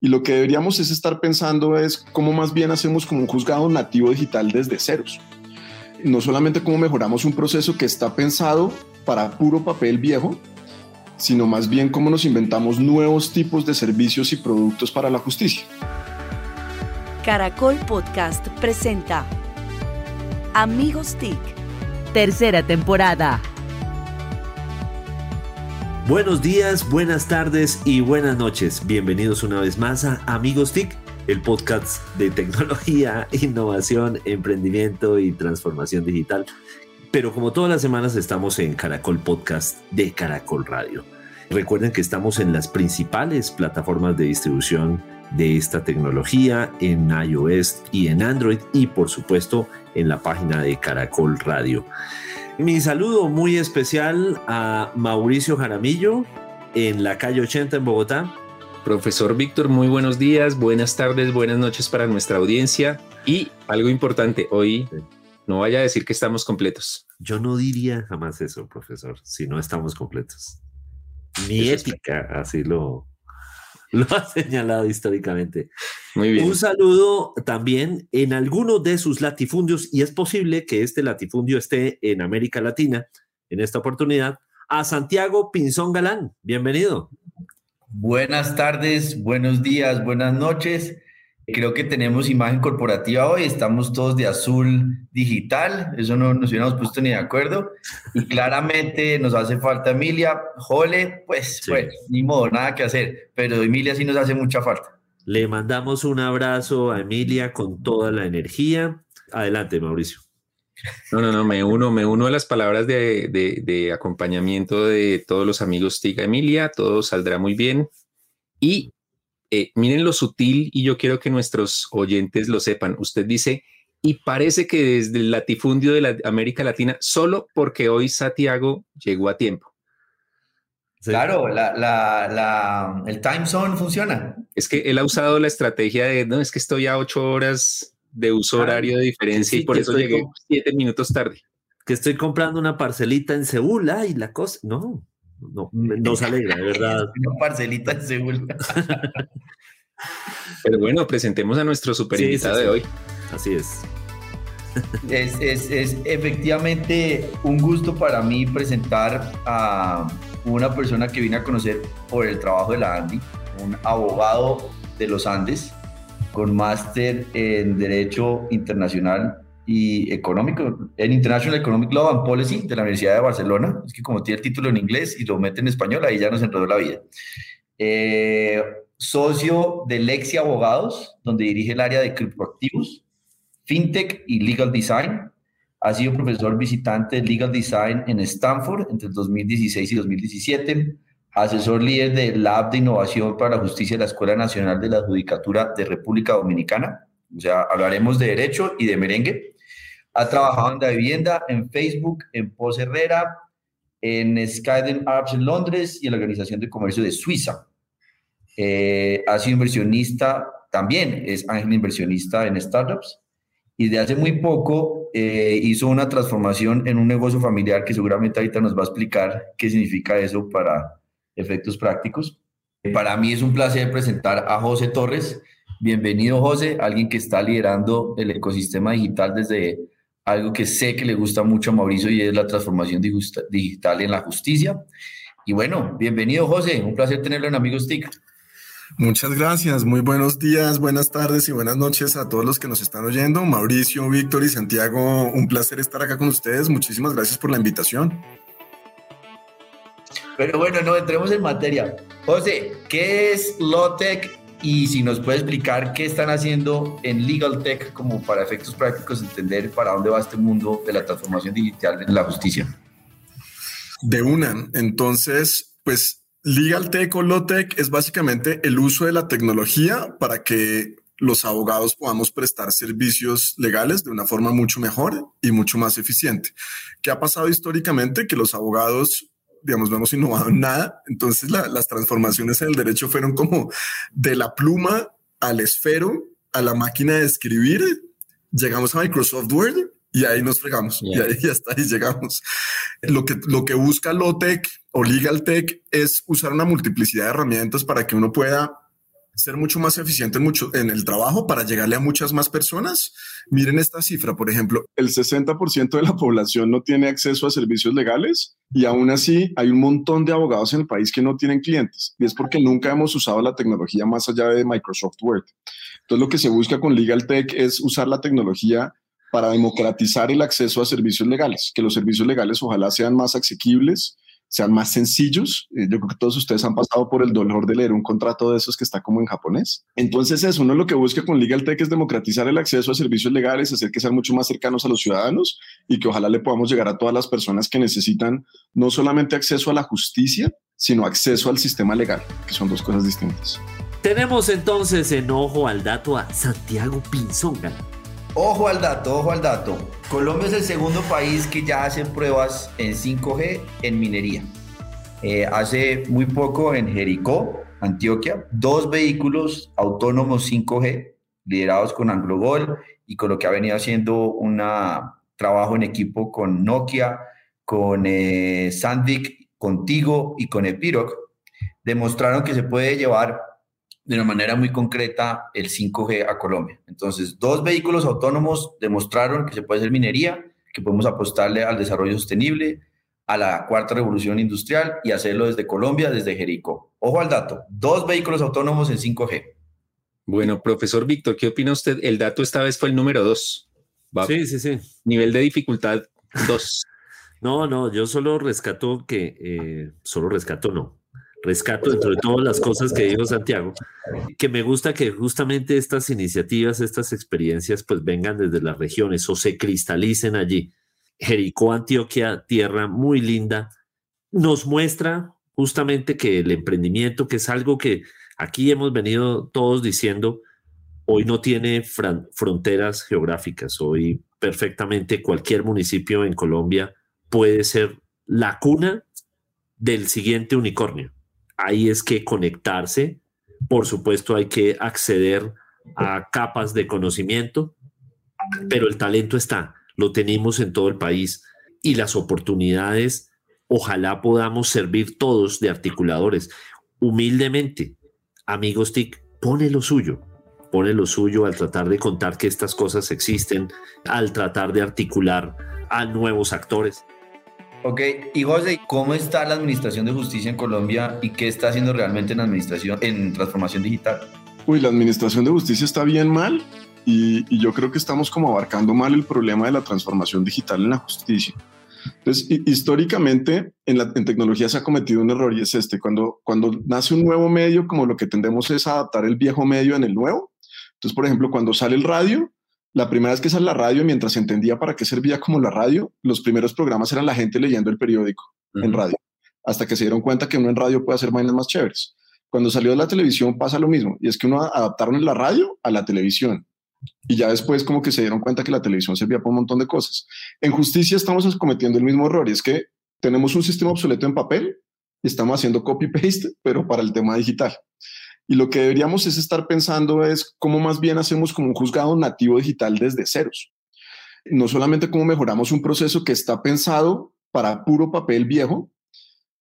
Y lo que deberíamos es estar pensando es cómo más bien hacemos como un juzgado nativo digital desde ceros. No solamente cómo mejoramos un proceso que está pensado para puro papel viejo, sino más bien cómo nos inventamos nuevos tipos de servicios y productos para la justicia. Caracol Podcast presenta Amigos TIC, tercera temporada. Buenos días, buenas tardes y buenas noches. Bienvenidos una vez más a Amigos TIC, el podcast de tecnología, innovación, emprendimiento y transformación digital. Pero como todas las semanas estamos en Caracol Podcast de Caracol Radio. Recuerden que estamos en las principales plataformas de distribución de esta tecnología en iOS y en Android y por supuesto en la página de Caracol Radio. Mi saludo muy especial a Mauricio Jaramillo en la calle 80 en Bogotá. Profesor Víctor, muy buenos días, buenas tardes, buenas noches para nuestra audiencia. Y algo importante, hoy no vaya a decir que estamos completos. Yo no diría jamás eso, profesor, si no estamos completos. Mi ética así lo, lo ha señalado históricamente. Muy bien. Un saludo también en alguno de sus latifundios, y es posible que este latifundio esté en América Latina en esta oportunidad, a Santiago Pinzón Galán. Bienvenido. Buenas tardes, buenos días, buenas noches. Creo que tenemos imagen corporativa hoy, estamos todos de azul digital, eso no nos hubiéramos puesto ni de acuerdo. Y claramente nos hace falta Emilia, Jole, pues Sí. bueno, ni modo, nada que hacer, pero Emilia sí nos hace mucha falta. Le mandamos un abrazo a Emilia con toda la energía. Adelante, Mauricio. No, no, no, me uno, me uno a las palabras de, acompañamiento de todos los amigos Tiga Emilia, todo saldrá muy bien. Y eh, miren lo sutil, y yo quiero que nuestros oyentes lo sepan. Usted dice, y parece que desde el latifundio de la América Latina, solo porque hoy Santiago llegó a tiempo. Claro, la, la, la- el time zone funciona. Es que él ha usado la estrategia de, no, es que estoy a ocho horas de uso horario de diferencia sí, y por eso llegué siete minutos tarde. Que estoy comprando una parcelita en Seúl, y la cosa. No, no, nos alegra, de verdad. Una parcelita en Seúl. Pero bueno, presentemos a nuestro super invitado sí, sí. de hoy. Así es. Es, es, es efectivamente un gusto para mí presentar a una persona que vine a conocer por el trabajo de la Andy, un abogado de los Andes con máster en Derecho Internacional y Económico, en International Economic Law and Policy de la Universidad de Barcelona. Es que como tiene el título en inglés y lo mete en español, ahí ya nos enredó la vida. Eh, socio de Lexi Abogados, donde dirige el área de criptoactivos FinTech y Legal Design. Ha sido profesor visitante de Legal Design en Stanford entre el 2016 y 2017. Asesor líder del Lab de Innovación para la Justicia de la Escuela Nacional de la Judicatura de República Dominicana. O sea, hablaremos de derecho y de merengue. Ha trabajado en la vivienda, en Facebook, en Pos Herrera, en Skyden Arts en Londres y en la Organización de Comercio de Suiza. Eh, ha sido inversionista también, es ángel inversionista en startups y de hace muy poco eh, hizo una transformación en un negocio familiar que seguramente ahorita nos va a explicar qué significa eso para efectos prácticos. Para mí es un placer presentar a José Torres. Bienvenido José, alguien que está liderando el ecosistema digital desde algo que sé que le gusta mucho a Mauricio y es la transformación digital en la justicia. Y bueno, bienvenido José, un placer tenerlo en Amigos TIC. Muchas gracias, muy buenos días, buenas tardes y buenas noches a todos los que nos están oyendo. Mauricio, Víctor y Santiago, un placer estar acá con ustedes. Muchísimas gracias por la invitación. Pero bueno, no entremos en materia. José, ¿qué es Lotec? Y si nos puede explicar qué están haciendo en Legal Tech como para efectos prácticos entender para dónde va este mundo de la transformación digital en la justicia. De una, entonces, pues Legal Tech o Law Tech es básicamente el uso de la tecnología para que los abogados podamos prestar servicios legales de una forma mucho mejor y mucho más eficiente. ¿Qué ha pasado históricamente? Que los abogados digamos, no hemos innovado en nada. Entonces la, las transformaciones en el derecho fueron como de la pluma al esfero, a la máquina de escribir. Llegamos a Microsoft Word y ahí nos fregamos. Yeah. Y ahí ya está, ahí llegamos. Lo que, lo que busca Lotec o Legal Tech es usar una multiplicidad de herramientas para que uno pueda ser mucho más eficiente en, mucho, en el trabajo para llegarle a muchas más personas. Miren esta cifra, por ejemplo. El 60% de la población no tiene acceso a servicios legales y aún así hay un montón de abogados en el país que no tienen clientes. Y es porque nunca hemos usado la tecnología más allá de Microsoft Word. Entonces lo que se busca con Legal Tech es usar la tecnología para democratizar el acceso a servicios legales, que los servicios legales ojalá sean más asequibles, sean más sencillos. Eh, yo creo que todos ustedes han pasado por el dolor de leer un contrato de esos que está como en japonés. Entonces eso, uno lo que busca con Legal Tech es democratizar el acceso a servicios legales, hacer que sean mucho más cercanos a los ciudadanos y que ojalá le podamos llegar a todas las personas que necesitan no solamente acceso a la justicia, sino acceso al sistema legal, que son dos cosas distintas. Tenemos entonces en ojo al dato a Santiago Pinzonga Ojo al dato, ojo al dato. Colombia es el segundo país que ya hace pruebas en 5G en minería. Eh, hace muy poco en Jericó, Antioquia, dos vehículos autónomos 5G liderados con AngloGold y con lo que ha venido haciendo un trabajo en equipo con Nokia, con eh, Sandic, contigo y con Epiroc, demostraron que se puede llevar de una manera muy concreta el 5G a Colombia. Entonces, dos vehículos autónomos demostraron que se puede hacer minería, que podemos apostarle al desarrollo sostenible, a la cuarta revolución industrial y hacerlo desde Colombia, desde Jericó. Ojo al dato, dos vehículos autónomos en 5G. Bueno, profesor Víctor, ¿qué opina usted? El dato esta vez fue el número dos. Sí, sí, sí. Nivel de dificultad dos. no, no, yo solo rescato que, eh, solo rescato no, rescato dentro de todas las cosas que dijo Santiago, que me gusta que justamente estas iniciativas, estas experiencias, pues vengan desde las regiones o se cristalicen allí. Jericó, Antioquia, tierra muy linda, nos muestra justamente que el emprendimiento, que es algo que aquí hemos venido todos diciendo, hoy no tiene fronteras geográficas, hoy perfectamente cualquier municipio en Colombia puede ser la cuna del siguiente unicornio ahí es que conectarse, por supuesto hay que acceder a capas de conocimiento, pero el talento está, lo tenemos en todo el país y las oportunidades, ojalá podamos servir todos de articuladores. Humildemente, amigos TIC, pone lo suyo, pone lo suyo al tratar de contar que estas cosas existen, al tratar de articular a nuevos actores. Ok, y José, ¿cómo está la administración de justicia en Colombia y qué está haciendo realmente en administración, en transformación digital? Uy, la administración de justicia está bien mal y, yo creo que estamos como abarcando mal el problema de la transformación digital en la justicia. Entonces, históricamente en, la, en tecnología se ha cometido un error y es este, cuando, cuando nace un nuevo medio, como lo que tendemos es adaptar el viejo medio en el nuevo. Entonces, por ejemplo, cuando sale el radio, la primera vez que sale la radio, mientras se entendía para qué servía como la radio, los primeros programas eran la gente leyendo el periódico en radio, hasta que se dieron cuenta que uno en radio puede hacer vainas más chéveres. Cuando salió de la televisión pasa lo mismo, y es que uno adaptaron la radio a la televisión. Y ya después como que se dieron cuenta que la televisión servía para un montón de cosas. En justicia estamos cometiendo el mismo error, y es que tenemos un sistema obsoleto en papel y estamos haciendo copy-paste, pero para el tema digital. Y lo que deberíamos es estar pensando es cómo más bien hacemos como un juzgado nativo digital desde ceros. No solamente cómo mejoramos un proceso que está pensado para puro papel viejo,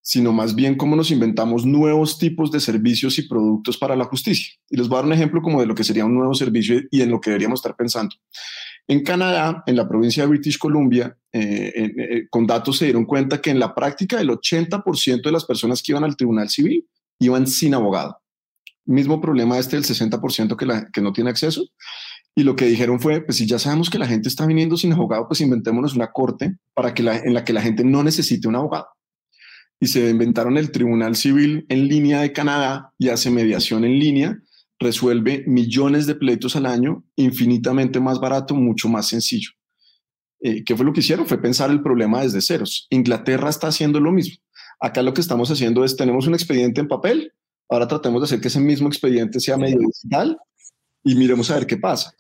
sino más bien cómo nos inventamos nuevos tipos de servicios y productos para la justicia. Y les voy a dar un ejemplo como de lo que sería un nuevo servicio y en lo que deberíamos estar pensando. En Canadá, en la provincia de British Columbia, eh, eh, con datos se dieron cuenta que en la práctica el 80% de las personas que iban al tribunal civil iban sin abogado mismo problema este del 60% que, la, que no tiene acceso. Y lo que dijeron fue, pues si ya sabemos que la gente está viniendo sin abogado, pues inventémonos una corte para que la, en la que la gente no necesite un abogado. Y se inventaron el Tribunal Civil en línea de Canadá y hace mediación en línea, resuelve millones de pleitos al año, infinitamente más barato, mucho más sencillo. Eh, ¿Qué fue lo que hicieron? Fue pensar el problema desde ceros. Inglaterra está haciendo lo mismo. Acá lo que estamos haciendo es, tenemos un expediente en papel, Ahora tratemos de hacer que ese mismo expediente sea medio digital y miremos a ver qué pasa.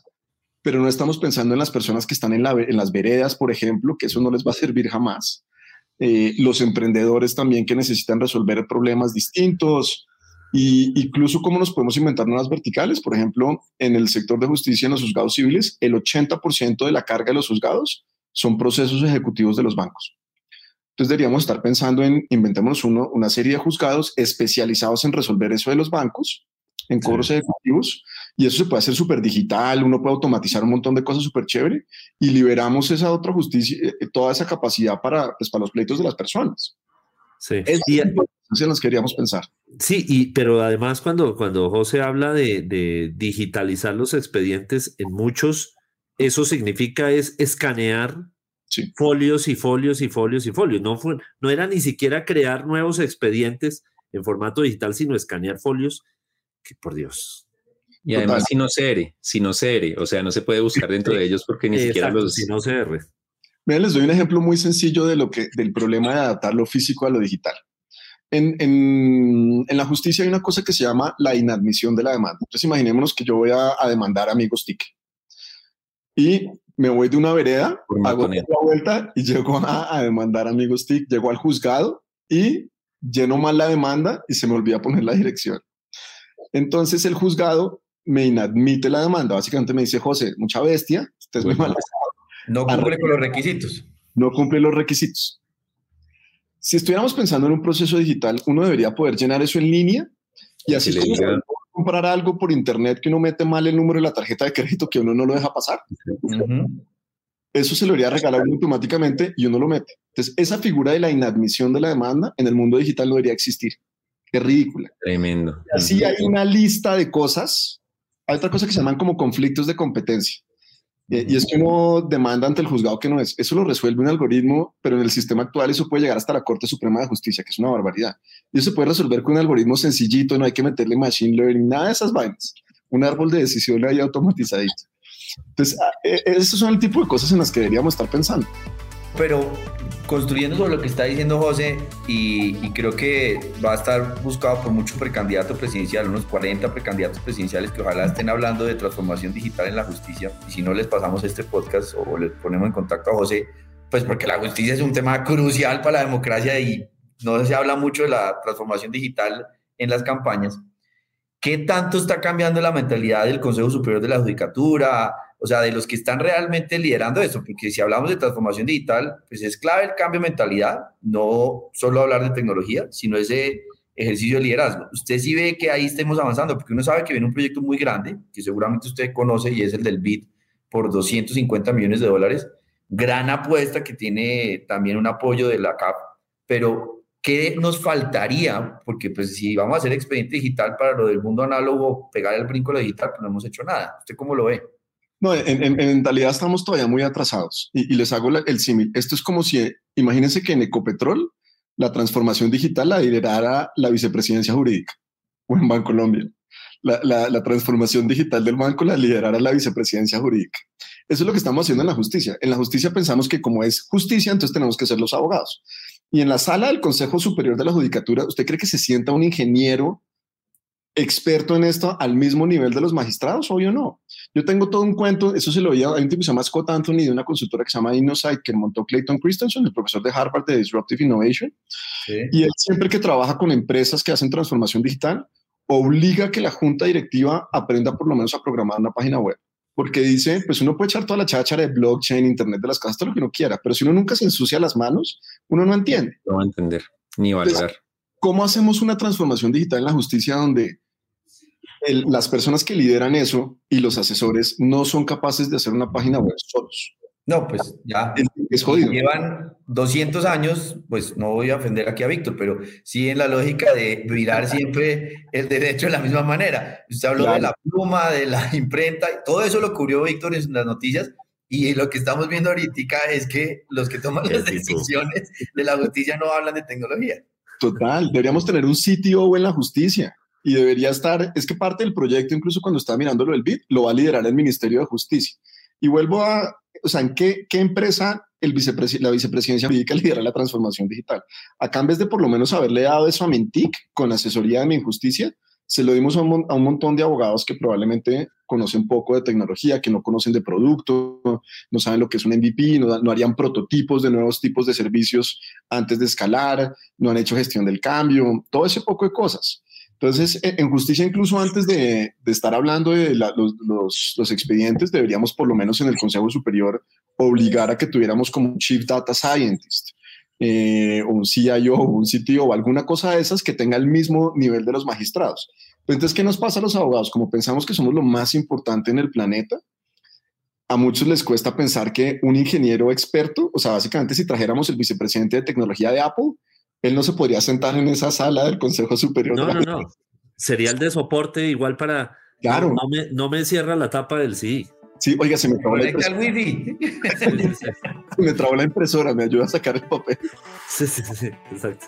Pero no estamos pensando en las personas que están en, las veredas, por ejemplo, que eso no les va a servir jamás. Eh, los emprendedores también que necesitan resolver problemas distintos, y incluso cómo nos podemos inventar nuevas verticales. Por ejemplo, en el sector de justicia, en los juzgados civiles, el 80% de la carga de los juzgados son procesos ejecutivos de los bancos. Entonces deberíamos estar pensando en inventémonos uno, una serie de juzgados especializados en resolver eso de los bancos en cobros ejecutivos y eso se puede hacer súper digital, uno puede automatizar un montón de cosas súper chévere y liberamos esa otra justicia, eh, eh, toda esa capacidad para, pues, para los pleitos de las personas. Sí. Es Y- en las queríamos pensar. Sí, y, pero además cuando, cuando José habla de, de digitalizar los expedientes, en muchos eso significa es escanear Sí. folios y folios y folios y folios. No, fue, no era ni siquiera crear nuevos expedientes en formato digital, sino escanear folios, que por Dios. Y además Total. sin OCR, sin OCR, o sea, no se puede buscar dentro de ellos porque ni siquiera los... si no CR. Miren, les doy un ejemplo muy sencillo de lo que, del problema de adaptar lo físico a lo digital. En, en- en la justicia hay una cosa que se llama la inadmisión de la demanda. Entonces imaginémonos que yo voy a, a demandar a amigos TIC y me voy de una vereda, Por hago la vuelta y llego a, a demandar amigos TIC, llego al juzgado y lleno mal la demanda y se me olvida poner la dirección. Entonces el juzgado me inadmite la demanda. Básicamente me dice, José, mucha bestia, usted es muy mal No cumple con los requisitos. no cumple los requisitos. Si estuviéramos pensando en un proceso digital, uno debería poder llenar eso en línea y así como puede comprar algo por internet que uno mete mal el número de la tarjeta de crédito que uno no lo deja pasar. Eso se lo debería regalar uno automáticamente y uno lo mete. Entonces, esa figura de la inadmisión de la demanda en el mundo digital no debería existir. Es ridícula. Tremendo. Así hay una lista de cosas. Hay otra cosa que se llaman como conflictos de competencia. Eh, Y es que uno demanda ante el juzgado que no es. Eso lo resuelve un algoritmo, pero en el sistema actual eso puede llegar hasta la Corte Suprema de Justicia, que es una barbaridad. Y eso se puede resolver con un algoritmo sencillito, no hay que meterle machine learning, nada de esas vainas. Un árbol de decisión ahí automatizadito. Entonces, ah, eh, esos son el tipo de cosas en las que deberíamos estar pensando. Pero construyendo sobre lo que está diciendo José, y, creo que va a estar buscado por mucho precandidato presidencial, unos 40 precandidatos presidenciales que ojalá estén hablando de transformación digital en la justicia. Y si no les pasamos este podcast o les ponemos en contacto a José, pues porque la justicia es un tema crucial para la democracia y no se habla mucho de la transformación digital en las campañas. ¿Qué tanto está cambiando la mentalidad del Consejo Superior de la Judicatura? O sea, de los que están realmente liderando esto, porque si hablamos de transformación digital, pues es clave el cambio de mentalidad, no solo hablar de tecnología, sino ese ejercicio de liderazgo. Usted sí ve que ahí estemos avanzando, porque uno sabe que viene un proyecto muy grande, que seguramente usted conoce, y es el del BID por 250 millones de dólares. Gran apuesta que tiene también un apoyo de la CAP, pero ¿qué nos faltaría? Porque pues si vamos a hacer expediente digital para lo del mundo análogo, pegar el brinco a lo digital, pues no hemos hecho nada. ¿Usted cómo lo ve? No, en, en- en mentalidad estamos todavía muy atrasados. Y, y les hago la- el símil. Esto es como si, imagínense que en Ecopetrol la transformación digital la liderara la vicepresidencia jurídica o en Bancolombia. La, la, la transformación digital del banco la liderara la vicepresidencia jurídica. Eso es lo que estamos haciendo en la justicia. En la justicia pensamos que como es justicia, entonces tenemos que ser los abogados. Y en la sala del Consejo Superior de la Judicatura, ¿usted cree que se sienta un ingeniero experto en esto al mismo nivel de los magistrados? Obvio no. Yo tengo todo un cuento, eso se lo oía, hay un tipo que se llama Scott Anthony de una consultora que se llama Innosight que montó Clayton Christensen, el profesor de Harvard de Disruptive Innovation, y él siempre que trabaja con empresas que hacen transformación digital, obliga a que la junta directiva aprenda por lo menos a programar una página web. Porque dice, pues uno puede echar toda la cháchara de blockchain, internet de las casas, todo lo que uno quiera, pero si uno nunca se ensucia las manos, uno no entiende. No va a entender ni valorar. ¿Cómo hacemos una transformación digital en la justicia donde el- las personas que lideran eso y los asesores no son capaces de hacer una página web solos? No, pues ya. Es, es jodido. Llevan 200 años, pues no voy a ofender aquí a Víctor, pero sí en la lógica de mirar siempre el derecho de la misma manera. Usted habló de Claro. la pluma, de la imprenta, todo eso lo cubrió Víctor en las noticias. Y lo que estamos viendo ahorita es que los que toman las decisiones de la justicia no hablan de tecnología. Total, deberíamos tener un CTO en la justicia y debería estar, es que parte del proyecto, incluso cuando estaba mirando lo del BID, lo va a liderar el Ministerio de Justicia. Y vuelvo a, o sea, ¿en qué, qué empresa el la vicepresidencia jurídica lidera la transformación digital? Acá en vez de por lo menos haberle dado eso a Mentic con asesoría de mi injusticia, se lo dimos a un, a un montón de abogados que probablemente conocen poco de tecnología, que no conocen de producto, no saben lo que es un MVP, no, no harían prototipos de nuevos tipos de servicios antes de escalar, no han hecho gestión del cambio, todo ese poco de cosas. Entonces, en en justicia, incluso antes de, estar hablando de los, expedientes, deberíamos por lo menos en el Consejo Superior obligar a que tuviéramos como un Chief Data Scientist, eh, un CIO, un CTO, o alguna cosa de esas que tenga el mismo nivel de los magistrados. Entonces, ¿qué nos pasa a los abogados? Como pensamos que somos lo más importante en el planeta, a muchos les cuesta pensar que un ingeniero experto, o sea, básicamente si trajéramos el vicepresidente de tecnología de Apple, él no se podría sentar en esa sala del Consejo Superior. No, no, no. Sería el de soporte igual para... Claro. No, me, no me cierra la tapa del sí. Sí, oiga, se me trabó la impresora. wifi. Se me trabó la impresora, me ayuda a sacar el papel. Sí, sí, sí, sí, exacto.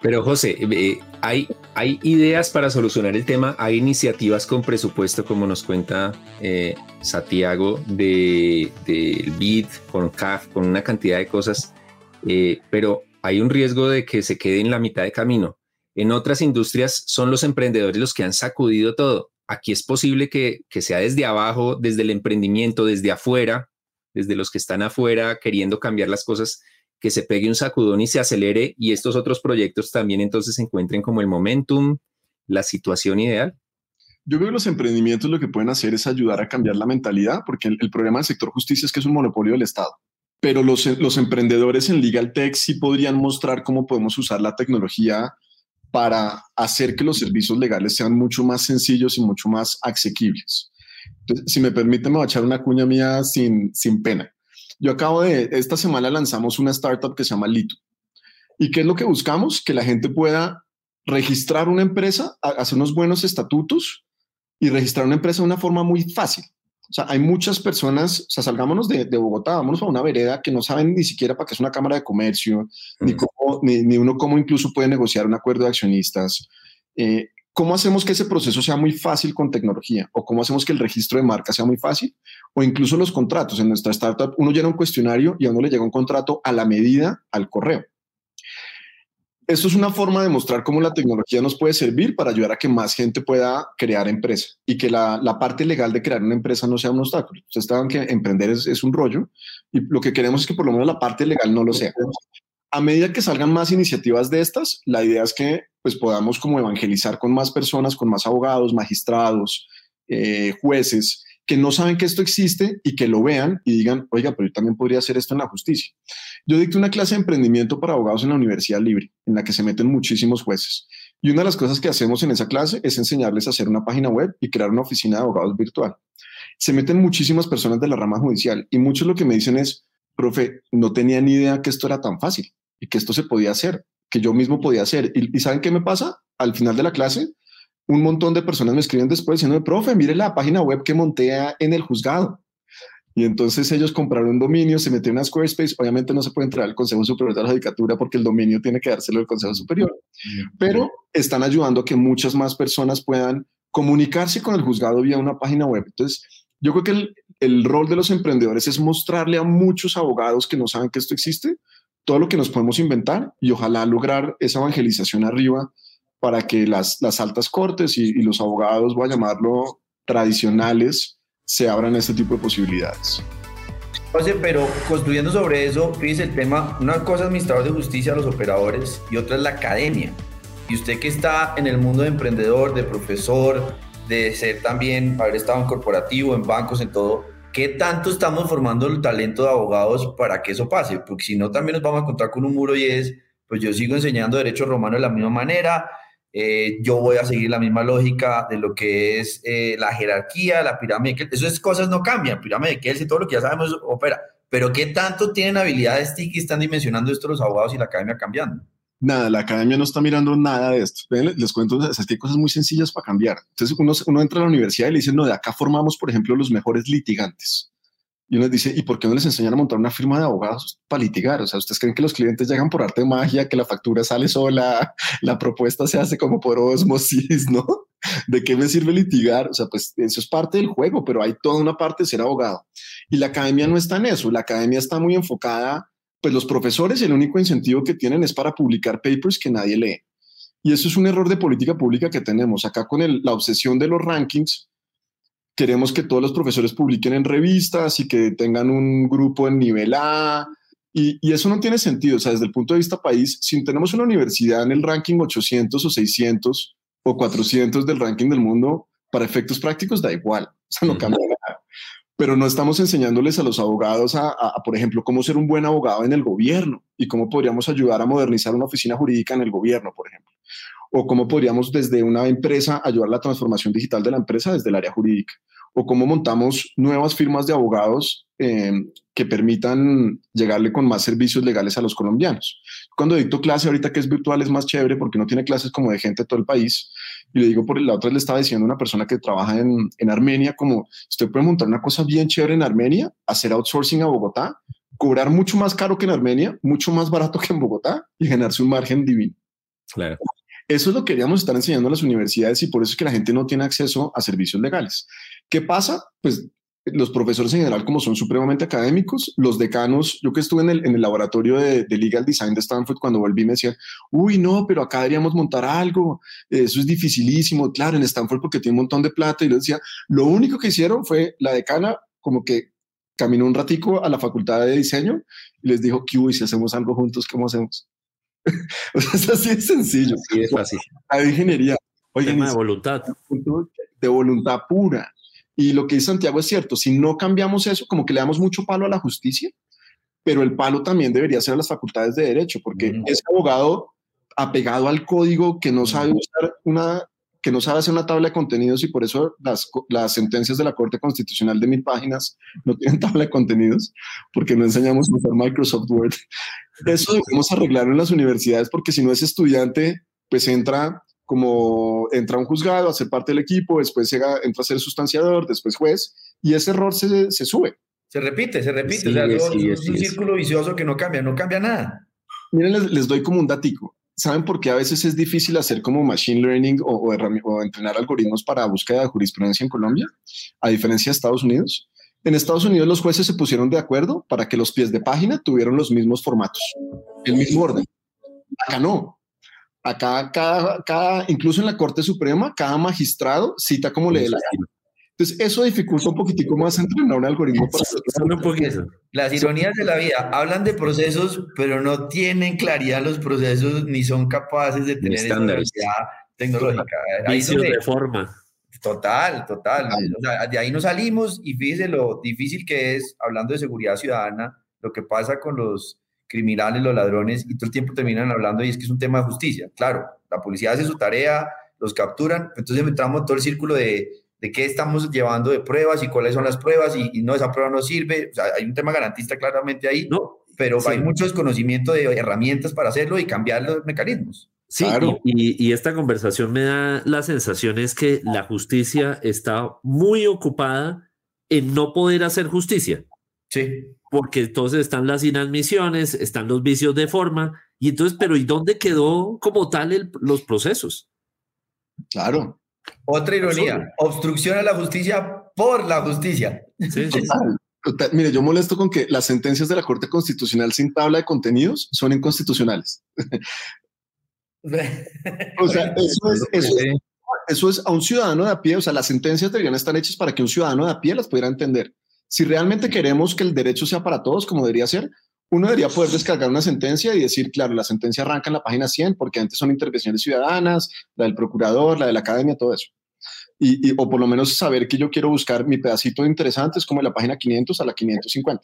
Pero José, eh, hay, hay ideas para solucionar el tema, hay iniciativas con presupuesto, como nos cuenta eh, Santiago, del de, BID, con CAF, con una cantidad de cosas, eh, pero hay un riesgo de que se quede en la mitad de camino. En otras industrias son los emprendedores los que han sacudido todo. Aquí es posible que, que sea desde abajo, desde el emprendimiento, desde afuera, desde los que están afuera queriendo cambiar las cosas, que se pegue un sacudón y se acelere y estos otros proyectos también entonces se encuentren como el momentum, la situación ideal. Yo creo que los emprendimientos lo que pueden hacer es ayudar a cambiar la mentalidad, porque el, el problema del sector justicia es que es un monopolio del Estado. Pero los, los emprendedores en Legal Tech sí podrían mostrar cómo podemos usar la tecnología para hacer que los servicios legales sean mucho más sencillos y mucho más asequibles. Entonces, si me permite, me voy a echar una cuña mía sin, sin pena. Yo acabo de, esta semana lanzamos una startup que se llama Lito. ¿Y qué es lo que buscamos? Que la gente pueda registrar una empresa, hacer unos buenos estatutos y registrar una empresa de una forma muy fácil. O sea, hay muchas personas, o sea, salgámonos de, de Bogotá, vámonos a una vereda que no saben ni siquiera para qué es una cámara de comercio, ni, cómo, ni, ni uno cómo incluso puede negociar un acuerdo de accionistas. Eh, ¿Cómo hacemos que ese proceso sea muy fácil con tecnología? ¿O cómo hacemos que el registro de marca sea muy fácil? O incluso los contratos. En nuestra startup uno llena un cuestionario y a uno le llega un contrato a la medida al correo. Esto es una forma de mostrar cómo la tecnología nos puede servir para ayudar a que más gente pueda crear empresa y que la, la parte legal de crear una empresa no sea un obstáculo. Ustedes saben que emprender es, es un rollo y lo que queremos es que por lo menos la parte legal no lo sea. A medida que salgan más iniciativas de estas, la idea es que pues, podamos como evangelizar con más personas, con más abogados, magistrados, eh, jueces, que no saben que esto existe y que lo vean y digan, oiga, pero yo también podría hacer esto en la justicia. Yo dicto una clase de emprendimiento para abogados en la Universidad Libre, en la que se meten muchísimos jueces. Y una de las cosas que hacemos en esa clase es enseñarles a hacer una página web y crear una oficina de abogados virtual. Se meten muchísimas personas de la rama judicial y muchos lo que me dicen es, profe, no tenía ni idea que esto era tan fácil y que esto se podía hacer, que yo mismo podía hacer. ¿Y, y saben qué me pasa? Al final de la clase, un montón de personas me escriben después diciendo, profe, mire la página web que monté en el juzgado. Y entonces ellos compraron un dominio, se metieron a Squarespace. Obviamente no se puede entrar al Consejo Superior de la Judicatura porque el dominio tiene que dárselo al Consejo Superior. Pero están ayudando a que muchas más personas puedan comunicarse con el juzgado vía una página web. Entonces, yo creo que el, el rol de los emprendedores es mostrarle a muchos abogados que no saben que esto existe todo lo que nos podemos inventar y ojalá lograr esa evangelización arriba para que las, las altas cortes y, los abogados, voy a llamarlo tradicionales, se abran este tipo de posibilidades. José, pero construyendo sobre eso, fíjese el tema, una cosa es administrador de justicia, los operadores, y otra es la academia. Y usted que está en el mundo de emprendedor, de profesor, de ser también, haber estado en corporativo, en bancos, en todo, ¿qué tanto estamos formando el talento de abogados para que eso pase? Porque si no, también nos vamos a encontrar con un muro y es, pues yo sigo enseñando derecho romano de la misma manera, eh, yo voy a seguir la misma lógica de lo que es eh, la jerarquía, la pirámide. Esas cosas no cambian, pirámide de Kelsen, todo lo que ya sabemos opera. Pero ¿qué tanto tienen habilidades TIC y están dimensionando esto los abogados y la academia cambiando? Nada, la academia no está mirando nada de esto. Les cuento, es que hay cosas muy sencillas para cambiar. Entonces uno, uno entra a la universidad y le dicen, no, de acá formamos, por ejemplo, los mejores litigantes. Y uno dice, ¿y por qué no les enseñan a montar una firma de abogados para litigar? O sea, ¿ustedes creen que los clientes llegan por arte de magia, que la factura sale sola, la propuesta se hace como por osmosis, ¿no? ¿De qué me sirve litigar? O sea, pues eso es parte del juego, pero hay toda una parte de ser abogado. Y la academia no está en eso. La academia está muy enfocada, pues los profesores el único incentivo que tienen es para publicar papers que nadie lee. Y eso es un error de política pública que tenemos. Acá con la obsesión de los rankings, queremos que todos los profesores publiquen en revistas y que tengan un grupo en nivel A. Y, y, eso no tiene sentido. O sea, desde el punto de vista país, si tenemos una universidad en el ranking 800 o 600 o 400 del ranking del mundo, para efectos prácticos da igual. O sea, no cambia nada. Pero no estamos enseñándoles a los abogados a, a, a, por ejemplo, cómo ser un buen abogado en el gobierno y cómo podríamos ayudar a modernizar una oficina jurídica en el gobierno, por ejemplo o cómo podríamos desde una empresa ayudar a la transformación digital de la empresa desde el área jurídica, o cómo montamos nuevas firmas de abogados eh, que permitan llegarle con más servicios legales a los colombianos. Cuando dicto clase ahorita que es virtual es más chévere porque no tiene clases como de gente de todo el país. Y le digo por la otra le estaba diciendo a una persona que trabaja en, en Armenia como usted puede montar una cosa bien chévere en Armenia, hacer outsourcing a Bogotá, cobrar mucho más caro que en Armenia, mucho más barato que en Bogotá y ganarse un margen divino. Claro. Eso es lo que queríamos estar enseñando a las universidades y por eso es que la gente no tiene acceso a servicios legales. ¿Qué pasa? Pues los profesores en general, como son supremamente académicos, los decanos, yo que estuve en el, en el laboratorio de, de, Legal Design de Stanford, cuando volví me decían, uy, no, pero acá deberíamos montar algo, eso es dificilísimo, claro, en Stanford porque tiene un montón de plata, y yo decía, lo único que hicieron fue la decana como que caminó un ratico a la facultad de diseño y les dijo, ¿qué, uy, si hacemos algo juntos, ¿cómo hacemos? es así de sencillo. Sí, es fácil. La ingeniería. Oye, Tema de voluntad. De voluntad pura. Y lo que dice Santiago es cierto, si no cambiamos eso, como que le damos mucho palo a la justicia, pero el palo también debería ser a las facultades de derecho, porque mm. ese abogado apegado al código que no sabe usar una que no sabe hacer una tabla de contenidos y por eso las, las sentencias de la Corte Constitucional de mil páginas no tienen tabla de contenidos, porque no enseñamos a usar Microsoft Word. Eso debemos arreglarlo en las universidades, porque si no es estudiante, pues entra como entra a un juzgado a ser parte del equipo, después llega, entra a ser sustanciador, después juez, y ese error se, se sube. Se repite, se repite. Sí, o sea, sí, es, sí, un círculo vicioso que no cambia, no cambia nada. Miren, les, les doy como un datico. ¿Saben por qué a veces es difícil hacer como machine learning o, o, o, entrenar algoritmos para búsqueda de jurisprudencia en Colombia, a diferencia de Estados Unidos? En Estados Unidos los jueces se pusieron de acuerdo para que los pies de página tuvieran los mismos formatos, el mismo orden. Acá no. Acá, cada, cada, incluso en la Corte Suprema, cada magistrado cita como le dé la gana. Entonces, eso dificulta un poquitico más entrenar un algoritmo para Solo un poquito. Las ironías de la vida hablan de procesos, pero no tienen claridad los procesos ni son capaces de tener estándares tecnológica. Ahí donde, de forma. Total, total. O sea, de ahí no salimos y fíjese lo difícil que es, hablando de seguridad ciudadana, lo que pasa con los criminales, los ladrones, y todo el tiempo terminan hablando y es que es un tema de justicia. Claro, la policía hace su tarea, los capturan, entonces entramos en todo el círculo de de qué estamos llevando de pruebas y cuáles son las pruebas y, y no, esa prueba no sirve. O sea, hay un tema garantista claramente ahí, no, pero sí. hay mucho desconocimiento de herramientas para hacerlo y cambiar los mecanismos. Sí, claro. y, y, esta conversación me da la sensación es que la justicia está muy ocupada en no poder hacer justicia. Sí. Porque entonces están las inadmisiones, están los vicios de forma, y entonces, pero ¿y dónde quedó como tal el, los procesos? Claro, otra ironía, obstrucción a la justicia por la justicia. Sí, sí. Mire, yo molesto con que las sentencias de la Corte Constitucional sin tabla de contenidos son inconstitucionales. o sea, eso es, eso, es, eso es a un ciudadano de a pie, o sea, las sentencias deberían estar hechas para que un ciudadano de a pie las pudiera entender. Si realmente queremos que el derecho sea para todos, como debería ser, uno debería poder descargar una sentencia y decir, claro, la sentencia arranca en la página 100 porque antes son intervenciones ciudadanas, la del procurador, la de la academia, todo eso. Y, y, o por lo menos saber que yo quiero buscar mi pedacito interesante es como de la página 500 a la 550.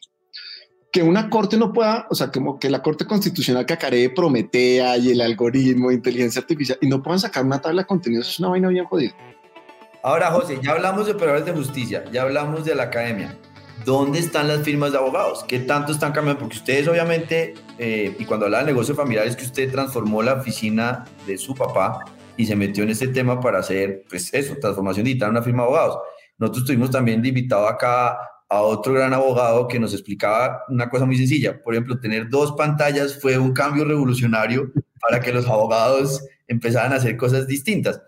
Que una corte no pueda, o sea, como que la corte constitucional cacaree Prometea y el algoritmo, inteligencia artificial, y no puedan sacar una tabla de contenidos, es una vaina bien jodida. Ahora, José, ya hablamos de operadores de justicia, ya hablamos de la academia. ¿Dónde están las firmas de abogados? ¿Qué tanto están cambiando? Porque ustedes obviamente, eh, y cuando habla de negocio familiar, es que usted transformó la oficina de su papá y se metió en este tema para hacer, pues eso, transformación digital, una firma de abogados. Nosotros tuvimos también invitado acá a otro gran abogado que nos explicaba una cosa muy sencilla. Por ejemplo, tener dos pantallas fue un cambio revolucionario para que los abogados empezaran a hacer cosas distintas.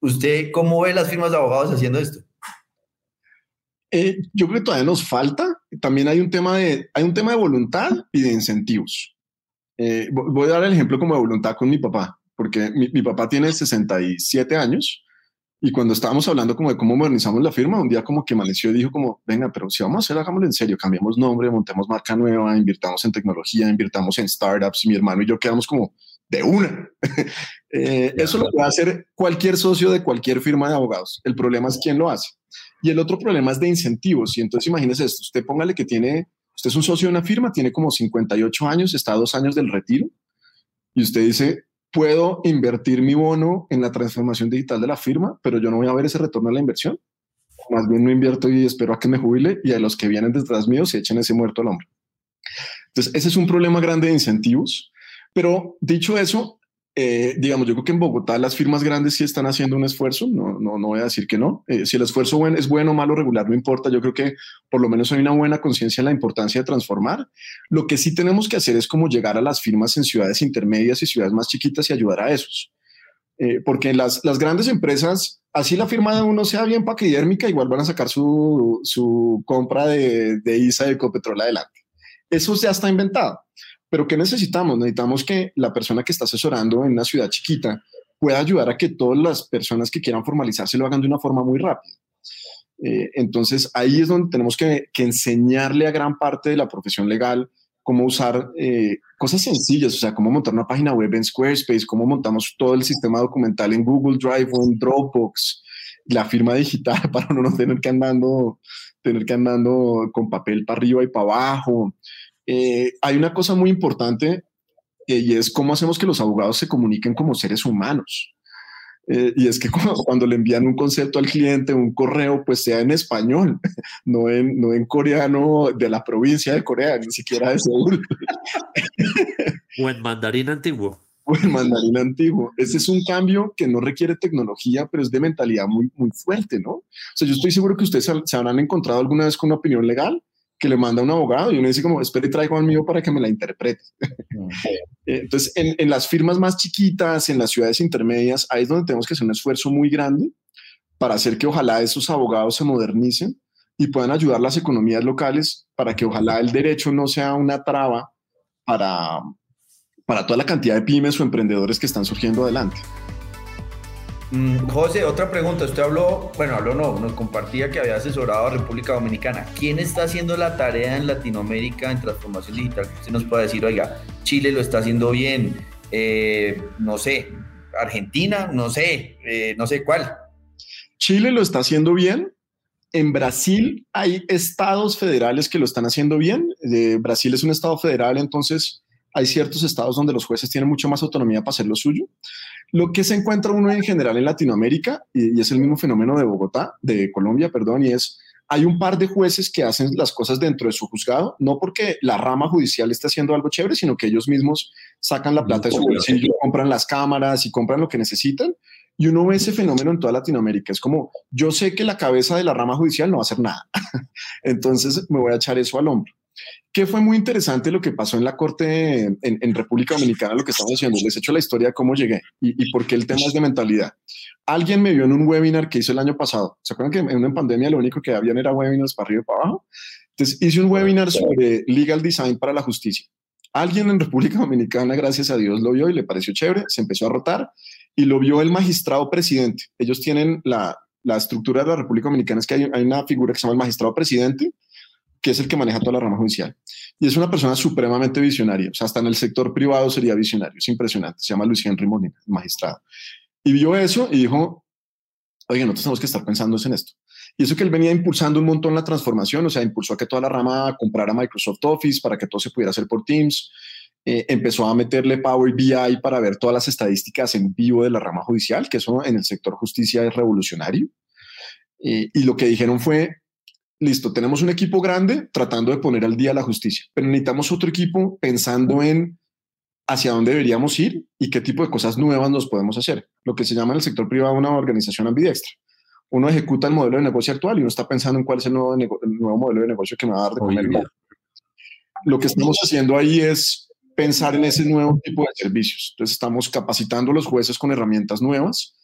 ¿Usted cómo ve las firmas de abogados haciendo esto? Eh, yo creo que todavía nos falta. También hay un tema de, hay un tema de voluntad y de incentivos. Eh, voy a dar el ejemplo como de voluntad con mi papá, porque mi, mi, papá tiene 67 años y cuando estábamos hablando como de cómo modernizamos la firma, un día como que amaneció y dijo como, venga, pero si vamos a hacer, hagámoslo en serio, cambiemos nombre, montemos marca nueva, invirtamos en tecnología, invirtamos en startups y mi hermano y yo quedamos como de una. eh, eso lo puede hacer cualquier socio de cualquier firma de abogados. El problema es quién lo hace. Y el otro problema es de incentivos. Y entonces imagínese esto, usted póngale que tiene, usted es un socio de una firma, tiene como 58 años, está a dos años del retiro, y usted dice, puedo invertir mi bono en la transformación digital de la firma, pero yo no voy a ver ese retorno de la inversión. Más bien no invierto y espero a que me jubile y a los que vienen detrás mío se echen ese muerto al hombro. Entonces, ese es un problema grande de incentivos. Pero dicho eso, eh, digamos, yo creo que en Bogotá las firmas grandes sí están haciendo un esfuerzo, no, no, no voy a decir que no. Eh, si el esfuerzo es bueno, malo, regular, no importa. Yo creo que por lo menos hay una buena conciencia en la importancia de transformar. Lo que sí tenemos que hacer es como llegar a las firmas en ciudades intermedias y ciudades más chiquitas y ayudar a esos. Eh, porque las, las grandes empresas, así la firma de uno sea bien paquidérmica, igual van a sacar su, su compra de, de ISA de Ecopetrol adelante. Eso ya está inventado. Pero ¿qué necesitamos? Necesitamos que la persona que está asesorando en una ciudad chiquita pueda ayudar a que todas las personas que quieran formalizarse lo hagan de una forma muy rápida. Eh, entonces ahí es donde tenemos que, enseñarle a gran parte de la profesión legal cómo usar eh, cosas sencillas, o sea, cómo montar una página web en Squarespace, cómo montamos todo el sistema documental en Google Drive o en Dropbox, la firma digital para no tener que andando, tener que andando con papel para arriba y para abajo, eh, hay una cosa muy importante eh, y es cómo hacemos que los abogados se comuniquen como seres humanos. Eh, y es que cuando, le envían un concepto al cliente, un correo, pues sea en español, no en, no en coreano de la provincia de Corea, ni siquiera de Seúl. o en mandarín antiguo. O en mandarín antiguo. Ese es un cambio que no requiere tecnología, pero es de mentalidad muy, muy fuerte, ¿no? O sea, yo estoy seguro que ustedes se habrán encontrado alguna vez con una opinión legal que le manda un abogado y uno dice como, espere traigo al mío para que me la interprete. Entonces, en, en, las firmas más chiquitas, en las ciudades intermedias, ahí es donde tenemos que hacer un esfuerzo muy grande para hacer que ojalá esos abogados se modernicen y puedan ayudar las economías locales para que ojalá el derecho no sea una traba para, para toda la cantidad de pymes o emprendedores que están surgiendo adelante. Mm, José, otra pregunta. Usted habló, bueno, habló no, nos compartía que había asesorado a República Dominicana. ¿Quién está haciendo la tarea en Latinoamérica en transformación digital? Usted nos puede decir, oiga, Chile lo está haciendo bien, eh, no sé, Argentina, no sé, eh, no sé cuál. Chile lo está haciendo bien. En Brasil hay estados federales que lo están haciendo bien. Brasil es un estado federal, entonces hay ciertos estados donde los jueces tienen mucho más autonomía para hacer lo suyo. Lo que se encuentra uno en general en Latinoamérica, y, es el mismo fenómeno de Bogotá, de Colombia, perdón, y es, hay un par de jueces que hacen las cosas dentro de su juzgado, no porque la rama judicial esté haciendo algo chévere, sino que ellos mismos sacan la plata de su bolsillo, compran las cámaras y compran lo que necesitan. Y uno ve ese fenómeno en toda Latinoamérica. Es como, yo sé que la cabeza de la rama judicial no va a hacer nada. Entonces me voy a echar eso al hombro que fue muy interesante lo que pasó en la Corte en, República Dominicana, lo que estamos haciendo. Les he hecho la historia de cómo llegué y, por qué el tema es de mentalidad. Alguien me vio en un webinar que hice el año pasado. ¿Se acuerdan que en una pandemia lo único que habían era webinars para arriba y para abajo? Entonces hice un webinar sobre legal design para la justicia. Alguien en República Dominicana, gracias a Dios, lo vio y le pareció chévere, se empezó a rotar y lo vio el magistrado presidente. Ellos tienen la, la estructura de la República Dominicana, es que hay, hay una figura que se llama el magistrado presidente, que es el que maneja toda la rama judicial. Y es una persona supremamente visionaria, o sea, hasta en el sector privado sería visionario, es impresionante. Se llama Luis Henry Molina, magistrado. Y vio eso y dijo, oye, nosotros tenemos que estar pensando en esto. Y eso que él venía impulsando un montón la transformación, o sea, impulsó a que toda la rama comprara Microsoft Office para que todo se pudiera hacer por Teams. Eh, empezó a meterle Power BI para ver todas las estadísticas en vivo de la rama judicial, que eso en el sector justicia es revolucionario. Eh, y lo que dijeron fue, listo, tenemos un equipo grande tratando de poner al día la justicia, pero necesitamos otro equipo pensando en hacia dónde deberíamos ir y qué tipo de cosas nuevas nos podemos hacer. Lo que se llama en el sector privado una organización ambidextra. Uno ejecuta el modelo de negocio actual y uno está pensando en cuál es el nuevo, nuevo modelo de negocio que me va a dar de comer. Lo que estamos haciendo ahí es pensar en ese nuevo tipo de servicios. Entonces estamos capacitando a los jueces con herramientas nuevas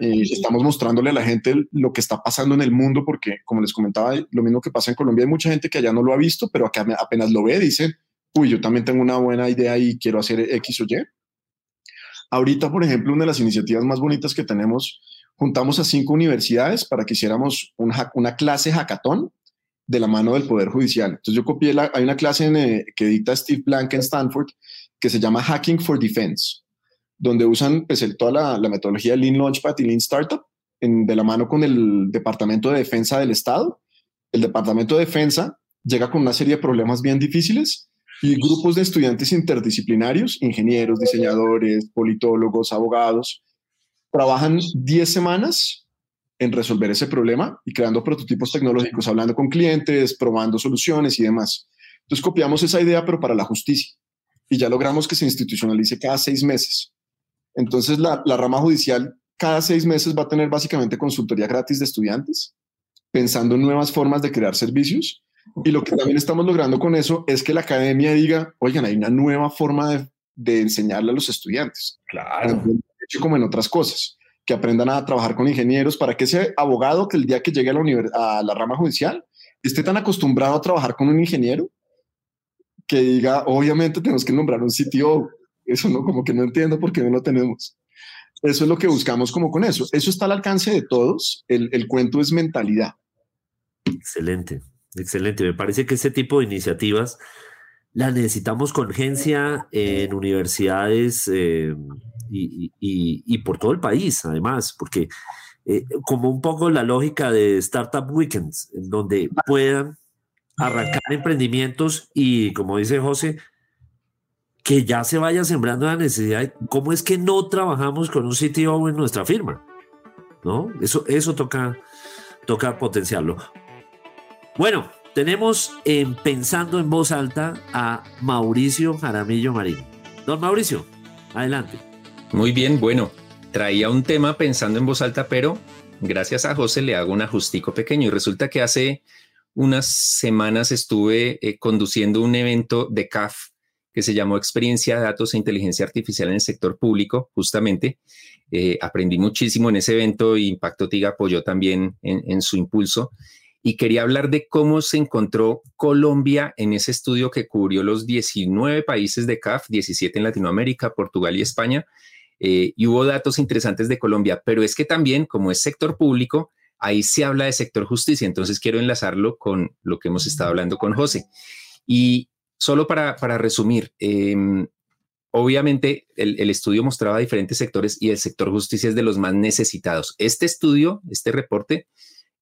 eh, estamos mostrándole a la gente lo que está pasando en el mundo, porque como les comentaba, lo mismo que pasa en Colombia, hay mucha gente que allá no lo ha visto, pero acá apenas lo ve, dice, uy, yo también tengo una buena idea y quiero hacer X o Y. Ahorita, por ejemplo, una de las iniciativas más bonitas que tenemos, juntamos a cinco universidades para que hiciéramos una, clase hackathon de la mano del Poder Judicial. Entonces yo copié, la, hay una clase eh, que dicta Steve Blank en Stanford que se llama Hacking for Defense donde usan pues, toda la, metodología de Lean Launchpad y Lean Startup en, de la mano con el Departamento de Defensa del Estado. El Departamento de Defensa llega con una serie de problemas bien difíciles y grupos de estudiantes interdisciplinarios, ingenieros, diseñadores, politólogos, abogados, trabajan 10 semanas en resolver ese problema y creando prototipos tecnológicos, hablando con clientes, probando soluciones y demás. Entonces copiamos esa idea, pero para la justicia. Y ya logramos que se institucionalice cada seis meses. Entonces la, la rama judicial cada seis meses va a tener básicamente consultoría gratis de estudiantes, pensando en nuevas formas de crear servicios y lo que también estamos logrando con eso es que la academia diga, oigan, hay una nueva forma de, de enseñarle a los estudiantes. Claro. Como en otras cosas, que aprendan a trabajar con ingenieros para que ese abogado que el día que llegue a la, a la rama judicial esté tan acostumbrado a trabajar con un ingeniero que diga, obviamente tenemos que nombrar un CTO. Eso no, como que no entiendo por qué no lo tenemos. Eso es lo que buscamos como con eso. Eso está al alcance de todos. El, el cuento es mentalidad. Excelente. Excelente, me parece que este tipo de iniciativas las necesitamos con urgencia en universidades eh, y, por todo el país, además, porque eh, como un poco la lógica de Startup Weekends, en donde puedan arrancar emprendimientos y, como dice José, que ya se vaya sembrando la necesidad de cómo es que no trabajamos con un CTO en nuestra firma, ¿no? Eso, eso toca, toca potenciarlo. Bueno, tenemos en Pensando en Voz Alta a Mauricio Jaramillo Marín. Don Mauricio, adelante. Muy bien, bueno, traía un tema pensando en voz alta, pero gracias a José le hago un ajustico pequeño y resulta que hace unas semanas estuve eh, conduciendo un evento de CAF que se llamó Experiencia de Datos e Inteligencia Artificial en el Sector Público, justamente. Eh, aprendí muchísimo en ese evento y Impacto TIG apoyó también en su impulso. Y quería hablar de cómo se encontró Colombia en ese estudio que cubrió los 19 países de CAF, 17 en Latinoamérica, Portugal y España, eh, y hubo datos interesantes de Colombia, pero es que también, como es sector público, ahí se habla de sector justicia, entonces quiero enlazarlo con lo que hemos estado hablando con José. Y solo para, para resumir, em, obviamente el, el, estudio mostraba diferentes sectores y el sector justicia es de los más necesitados. Este estudio, este reporte,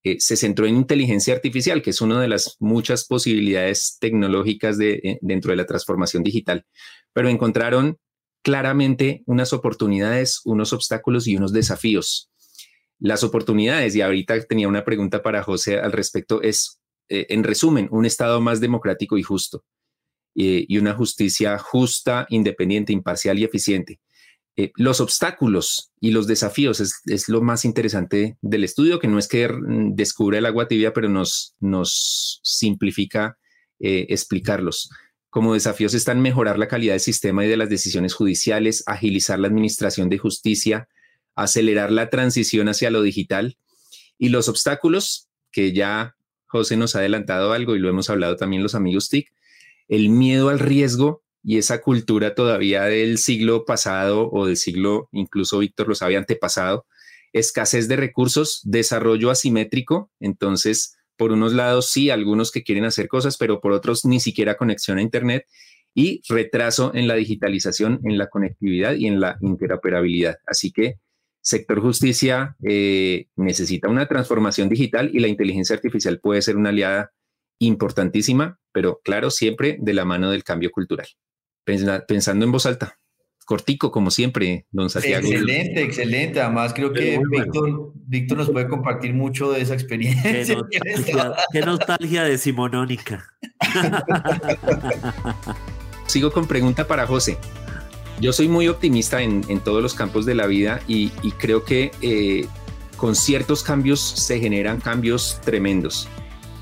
eh, se centró en inteligencia artificial, que es una de las muchas posibilidades tecnológicas de, eh, dentro de la transformación digital, pero encontraron claramente unas oportunidades, unos obstáculos y unos desafíos. Las oportunidades, y ahorita tenía una pregunta para José al respecto, es, eh, en resumen, un Estado más democrático y justo y una justicia justa, independiente, imparcial y eficiente. Eh, los obstáculos y los desafíos es, lo más interesante del estudio, que no es que descubre el agua tibia, pero nos, nos simplifica eh, explicarlos. Como desafíos están mejorar la calidad del sistema y de las decisiones judiciales, agilizar la administración de justicia, acelerar la transición hacia lo digital y los obstáculos, que ya José nos ha adelantado algo y lo hemos hablado también los amigos TIC, el miedo al riesgo y esa cultura todavía del siglo pasado o del siglo, incluso Víctor lo sabe, antepasado, escasez de recursos, desarrollo asimétrico, entonces, por unos lados sí, algunos que quieren hacer cosas, pero por otros ni siquiera conexión a Internet y retraso en la digitalización, en la conectividad y en la interoperabilidad. Así que sector justicia eh, necesita una transformación digital y la inteligencia artificial puede ser una aliada importantísima, pero claro, siempre de la mano del cambio cultural pensando en voz alta. Cortico, como siempre, don Santiago. Excelente, excelente. Además, creo que Víctor, Víctor nos puede compartir mucho de esa experiencia. Qué nostalgia, decimonónica. Sigo con pregunta para José. Yo soy muy optimista en, todos los campos de la vida y, creo que eh, con ciertos cambios se generan cambios tremendos.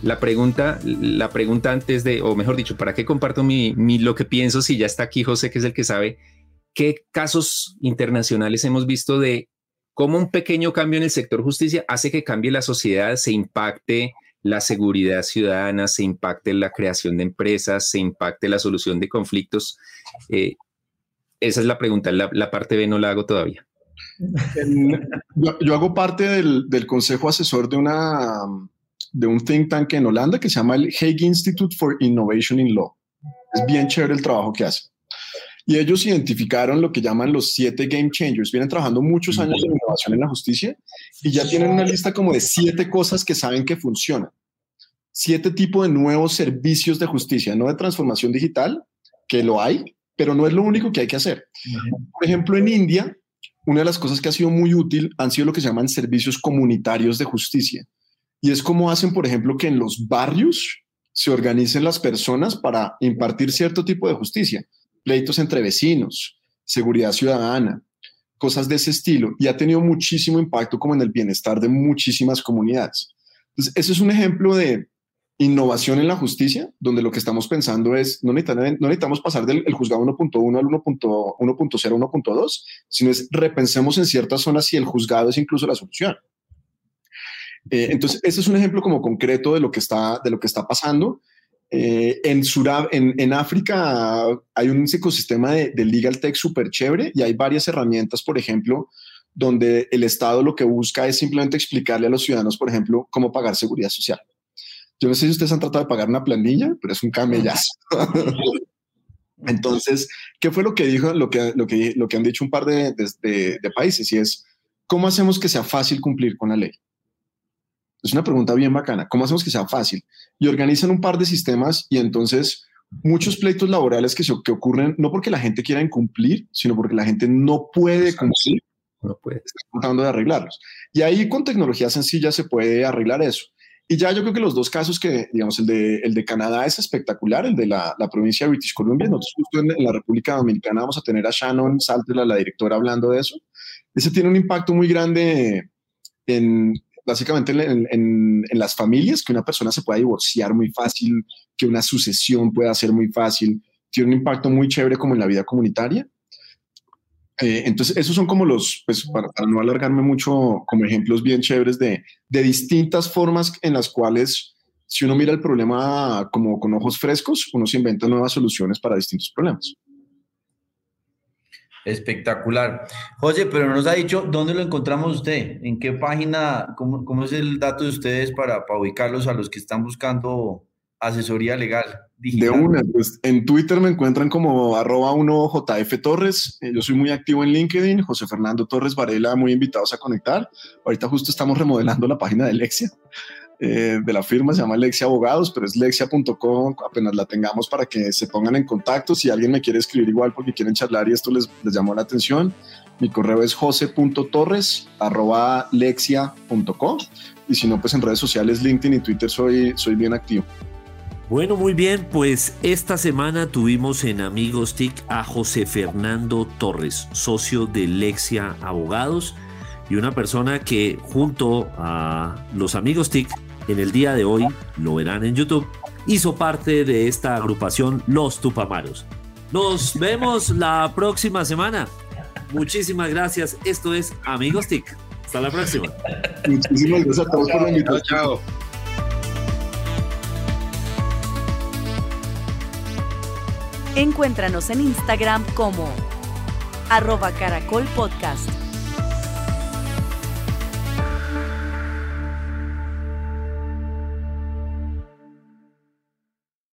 La pregunta, la pregunta antes de, o mejor dicho, ¿para qué comparto mi, lo que pienso si ya está aquí José, que es el que sabe? ¿Qué casos internacionales hemos visto de cómo un pequeño cambio en el sector justicia hace que cambie la sociedad, se impacte la seguridad ciudadana, se impacte la creación de empresas, se impacte la solución de conflictos? Eh, esa es la pregunta. La, parte B no la hago todavía. Yo, hago parte del, del, consejo asesor de una de un think tank en Holanda que se llama el Hague Institute for Innovation in Law. Es bien chévere el trabajo que hace. Y ellos identificaron lo que llaman los siete game changers. Vienen trabajando muchos años en innovación en la justicia y ya tienen una lista como de siete cosas que saben que funcionan. Siete tipos de nuevos servicios de justicia, no de transformación digital, que lo hay, pero no es lo único que hay que hacer. Por ejemplo, en India, una de las cosas que ha sido muy útil han sido lo que se llaman servicios comunitarios de justicia. Y es como hacen, por ejemplo, que en los barrios se organicen las personas para impartir cierto tipo de justicia, pleitos entre vecinos, seguridad ciudadana, cosas de ese estilo. Y ha tenido muchísimo impacto como en el bienestar de muchísimas comunidades. Entonces, ese es un ejemplo de innovación en la justicia, donde lo que estamos pensando es, no necesitamos, no necesitamos pasar del juzgado 1.1 al 1.0, 1.2, sino es repensemos en ciertas zonas si el juzgado es incluso la solución. Eh, entonces, ese es un ejemplo como concreto de lo que está, de lo que está pasando. Eh, en, Surab, en, en, África hay un ecosistema de, de legal tech súper chévere y hay varias herramientas, por ejemplo, donde el Estado lo que busca es simplemente explicarle a los ciudadanos, por ejemplo, cómo pagar seguridad social. Yo no sé si ustedes han tratado de pagar una planilla, pero es un camellazo. Entonces, ¿qué fue lo que dijo, lo que, lo que, lo que han dicho un par de, de, de, países? Y es, ¿cómo hacemos que sea fácil cumplir con la ley? Es una pregunta bien bacana. ¿Cómo hacemos que sea fácil? Y organizan un par de sistemas y entonces muchos pleitos laborales que, que ocurren no porque la gente quiera incumplir, sino porque la gente no puede cumplir. No puede. Están tratando de arreglarlos. Y ahí con tecnología sencilla se puede arreglar eso. Y ya yo creo que los dos casos que, digamos, el de, el de Canadá es espectacular, el de la, la provincia de British Columbia. Nosotros justo en, la República Dominicana vamos a tener a Shannon Salter, la directora, hablando de eso. Ese tiene un impacto muy grande en, básicamente en, las familias, que una persona se pueda divorciar muy fácil, que una sucesión pueda ser muy fácil. Tiene un impacto muy chévere como en la vida comunitaria. Eh, entonces, esos son como los, pues para, para, no alargarme mucho, como ejemplos bien chéveres de, de distintas formas en las cuales, si uno mira el problema como con ojos frescos, uno se inventa nuevas soluciones para distintos problemas. Espectacular. José, pero nos ha dicho dónde lo encontramos usted, en qué página, cómo, cómo es el dato de ustedes para, para ubicarlos a los que están buscando asesoría legal. Digital. De una, pues en Twitter me encuentran como arroba 1JF Torres. Eh, yo soy muy activo en LinkedIn. José Fernando Torres Varela, muy invitados a conectar. Ahorita justo estamos remodelando la página de Lexia, eh, de la firma, se llama Lexia Abogados, pero es lexia.com. Apenas la tengamos para que se pongan en contacto. Si alguien me quiere escribir igual porque quieren charlar y esto les, les llamó la atención, mi correo es jose.torres. Y si no, pues en redes sociales, LinkedIn y Twitter soy, soy bien activo. Bueno, muy bien, pues esta semana tuvimos en Amigos TIC a José Fernando Torres, socio de Lexia Abogados y una persona que junto a los Amigos TIC en el día de hoy, lo verán en YouTube, hizo parte de esta agrupación Los Tupamaros. Nos vemos la próxima semana. Muchísimas gracias. Esto es Amigos TIC. Hasta la próxima. Muchísimas gracias a todos por la invitación. Chao. Encuéntranos en Instagram como arroba caracol podcast.